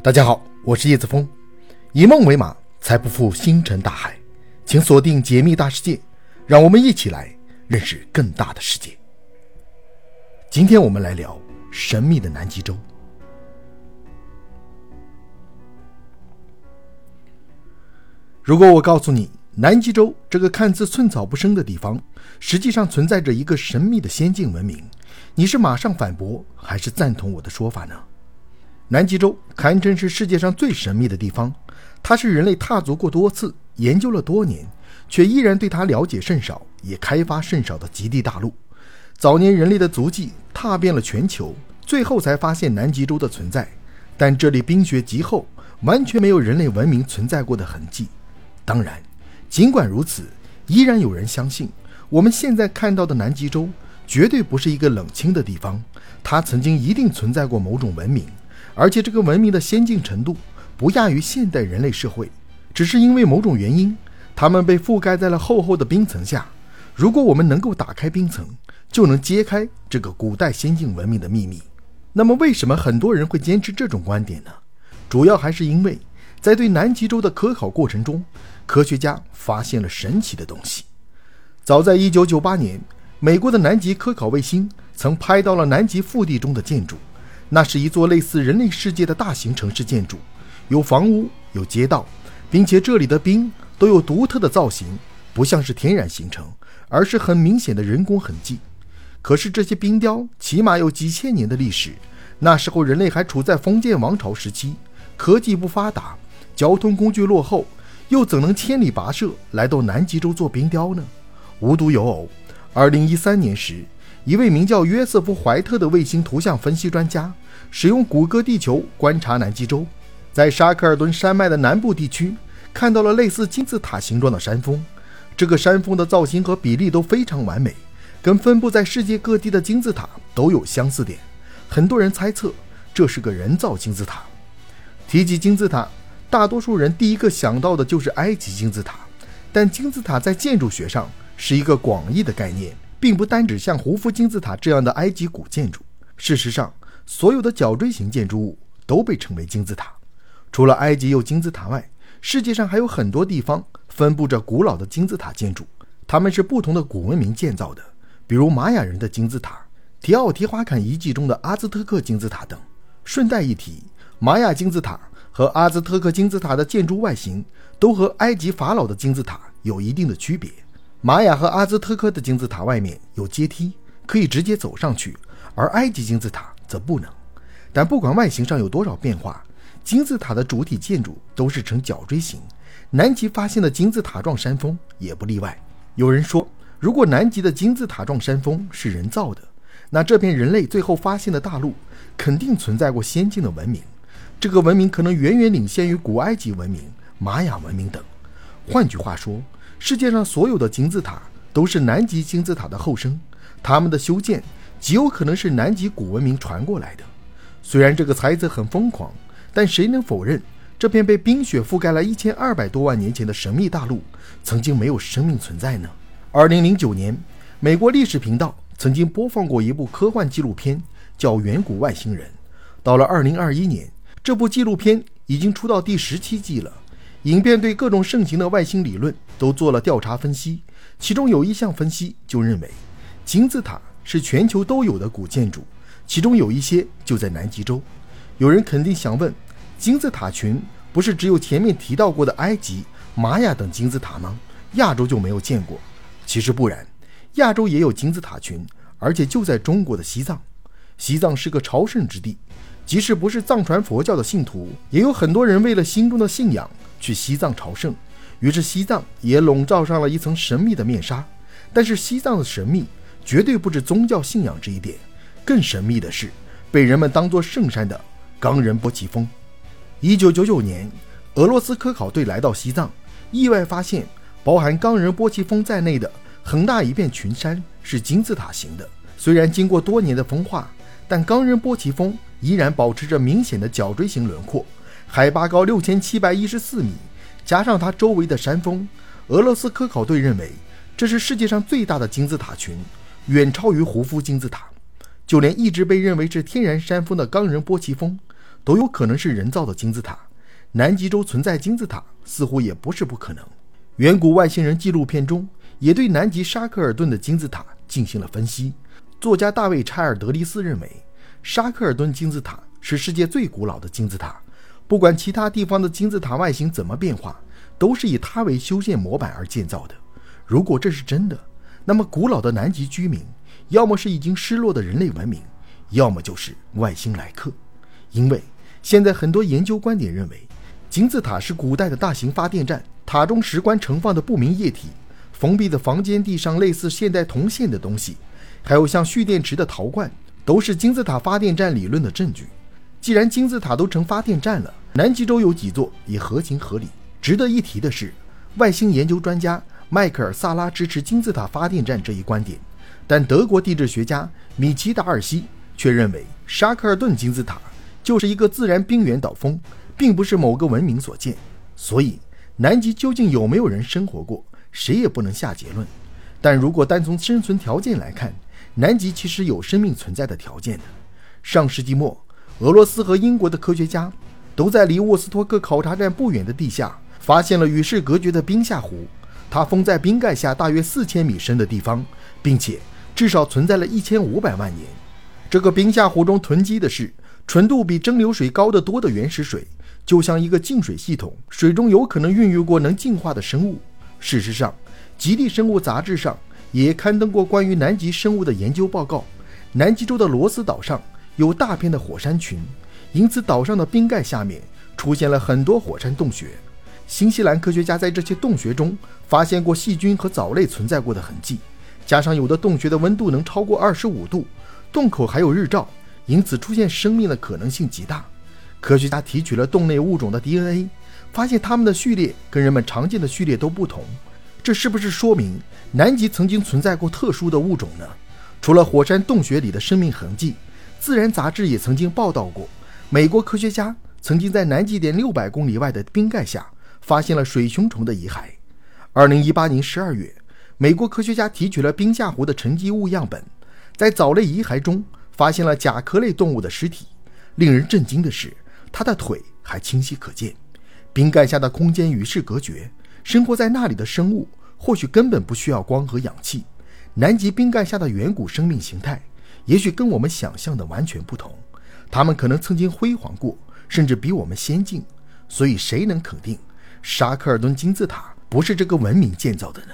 大家好，我是叶子峰，以梦为马，才不负星辰大海。请锁定解密大世界，让我们一起来认识更大的世界。今天我们来聊神秘的南极洲。如果我告诉你，南极洲这个看似寸草不生的地方，实际上存在着一个神秘的先进文明，你是马上反驳，还是赞同我的说法呢？南极洲堪称是世界上最神秘的地方，它是人类踏足过多次、研究了多年，却依然对它了解甚少、也开发甚少的极地大陆。早年人类的足迹踏遍了全球，最后才发现南极洲的存在。但这里冰雪极厚，完全没有人类文明存在过的痕迹。当然，尽管如此，依然有人相信，我们现在看到的南极洲绝对不是一个冷清的地方，它曾经一定存在过某种文明。而且这个文明的先进程度不亚于现代人类社会，只是因为某种原因，它们被覆盖在了厚厚的冰层下。如果我们能够打开冰层，就能揭开这个古代先进文明的秘密。那么，为什么很多人会坚持这种观点呢？主要还是因为，在对南极洲的科考过程中，科学家发现了神奇的东西。早在1998年，美国的南极科考卫星曾拍到了南极腹地中的建筑。那是一座类似人类世界的大型城市建筑，有房屋，有街道，并且这里的冰都有独特的造型，不像是天然形成，而是很明显的人工痕迹。可是这些冰雕起码有几千年的历史，那时候人类还处在封建王朝时期，科技不发达，交通工具落后，又怎能千里跋涉来到南极洲做冰雕呢？无独有偶，二零一三年时。一位名叫约瑟夫·怀特的卫星图像分析专家，使用谷歌地球观察南极洲，在沙克尔顿山脉的南部地区看到了类似金字塔形状的山峰。这个山峰的造型和比例都非常完美，跟分布在世界各地的金字塔都有相似点。很多人猜测这是个人造金字塔。提及金字塔，大多数人第一个想到的就是埃及金字塔，但金字塔在建筑学上是一个广义的概念。并不单指像胡夫金字塔这样的埃及古建筑。事实上，所有的角锥形建筑物都被称为金字塔。除了埃及有金字塔外，世界上还有很多地方分布着古老的金字塔建筑，它们是不同的古文明建造的，比如玛雅人的金字塔、提奥提华坎遗迹中的阿兹特克金字塔等。顺带一提，玛雅金字塔和阿兹特克金字塔的建筑外形都和埃及法老的金字塔有一定的区别。玛雅和阿兹特克的金字塔外面有阶梯，可以直接走上去，而埃及金字塔则不能。但不管外形上有多少变化，金字塔的主体建筑都是呈角锥形。南极发现的金字塔状山峰也不例外。有人说，如果南极的金字塔状山峰是人造的，那这片人类最后发现的大陆肯定存在过先进的文明，这个文明可能远远领先于古埃及文明、玛雅文明等。换句话说，世界上所有的金字塔都是南极金字塔的后生，它们的修建极有可能是南极古文明传过来的。虽然这个猜测很疯狂，但谁能否认这片被冰雪覆盖了一千二百多万年前的神秘大陆曾经没有生命存在呢？二零零九年，美国历史频道曾经播放过一部科幻纪录片，叫《远古外星人》。到了二零二一年，这部纪录片已经出到第十七季了。影片对各种盛行的外星理论都做了调查分析，其中有一项分析就认为，金字塔是全球都有的古建筑，其中有一些就在南极洲。有人肯定想问，金字塔群不是只有前面提到过的埃及、玛雅等金字塔吗？亚洲就没有见过？其实不然，亚洲也有金字塔群，而且就在中国的西藏。西藏是个朝圣之地，即使不是藏传佛教的信徒，也有很多人为了心中的信仰。去西藏朝圣，于是西藏也笼罩上了一层神秘的面纱。但是西藏的神秘绝对不止宗教信仰这一点，更神秘的是被人们当作圣山的冈仁波齐峰。一九九九年，俄罗斯科考队来到西藏，意外发现包含冈仁波齐峰在内的很大一片群山是金字塔形的。虽然经过多年的风化，但冈仁波齐峰依然保持着明显的角锥形轮廓。海拔高六千七百一十四米，加上它周围的山峰，俄罗斯科考队认为这是世界上最大的金字塔群，远超于胡夫金字塔。就连一直被认为是天然山峰的冈仁波齐峰，都有可能是人造的金字塔。南极洲存在金字塔似乎也不是不可能。远古外星人纪录片中也对南极沙克尔顿的金字塔进行了分析。作家大卫·查尔德利斯认为，沙克尔顿金字塔是世界最古老的金字塔。不管其他地方的金字塔外形怎么变化，都是以它为修建模板而建造的。如果这是真的，那么古老的南极居民要么是已经失落的人类文明，要么就是外星来客。因为现在很多研究观点认为。金字塔是古代的大型发电站，塔中石棺盛放的不明液体，封闭的房间地上类似现代铜线的东西，还有像蓄电池的陶罐，都是金字塔发电站理论的证据。既然金字塔都成发电站了，南极洲有几座也合情合理。值得一提的是，外星研究专家迈克尔·萨拉支持金字塔发电站这一观点，但德国地质学家米奇达尔西却认为沙克尔顿金字塔就是一个自然冰原岛峰。并不是某个文明所建，所以南极究竟有没有人生活过，谁也不能下结论。但如果单从生存条件来看，南极其实有生命存在的条件的。上世纪末，俄罗斯和英国的科学家都在离沃斯托克考察站不远的地下发现了与世隔绝的冰下湖，它封在冰盖下大约四千米深的地方，并且至少存在了一千五百万年。这个冰下湖中囤积的是纯度比蒸馏水高得多的原始水。就像一个净水系统，水中有可能孕育过能进化的生物。事实上，《极地生物》杂志上也刊登过关于南极生物的研究报告。南极洲的罗斯岛上有大片的火山群，因此岛上的冰盖下面出现了很多火山洞穴。新西兰科学家在这些洞穴中发现过细菌和藻类存在过的痕迹，加上有的洞穴的温度能超过二十五度，洞口还有日照，因此出现生命的可能性极大。科学家提取了洞内物种的 DNA，发现它们的序列跟人们常见的序列都不同。这是不是说明南极曾经存在过特殊的物种呢？除了火山洞穴里的生命痕迹，《自然》杂志也曾经报道过，美国科学家曾经在南极点六百公里外的冰盖下发现了水熊虫的遗骸。二零一八年十二月，美国科学家提取了冰下湖的沉积物样本，在藻类遗骸中发现了甲壳类动物的尸体。令人震惊的是。它的腿还清晰可见，冰盖下的空间与世隔绝，生活在那里的生物或许根本不需要光和氧气。南极冰盖下的远古生命形态，也许跟我们想象的完全不同。他们可能曾经辉煌过，甚至比我们先进。所以，谁能肯定沙克尔顿金字塔不是这个文明建造的呢？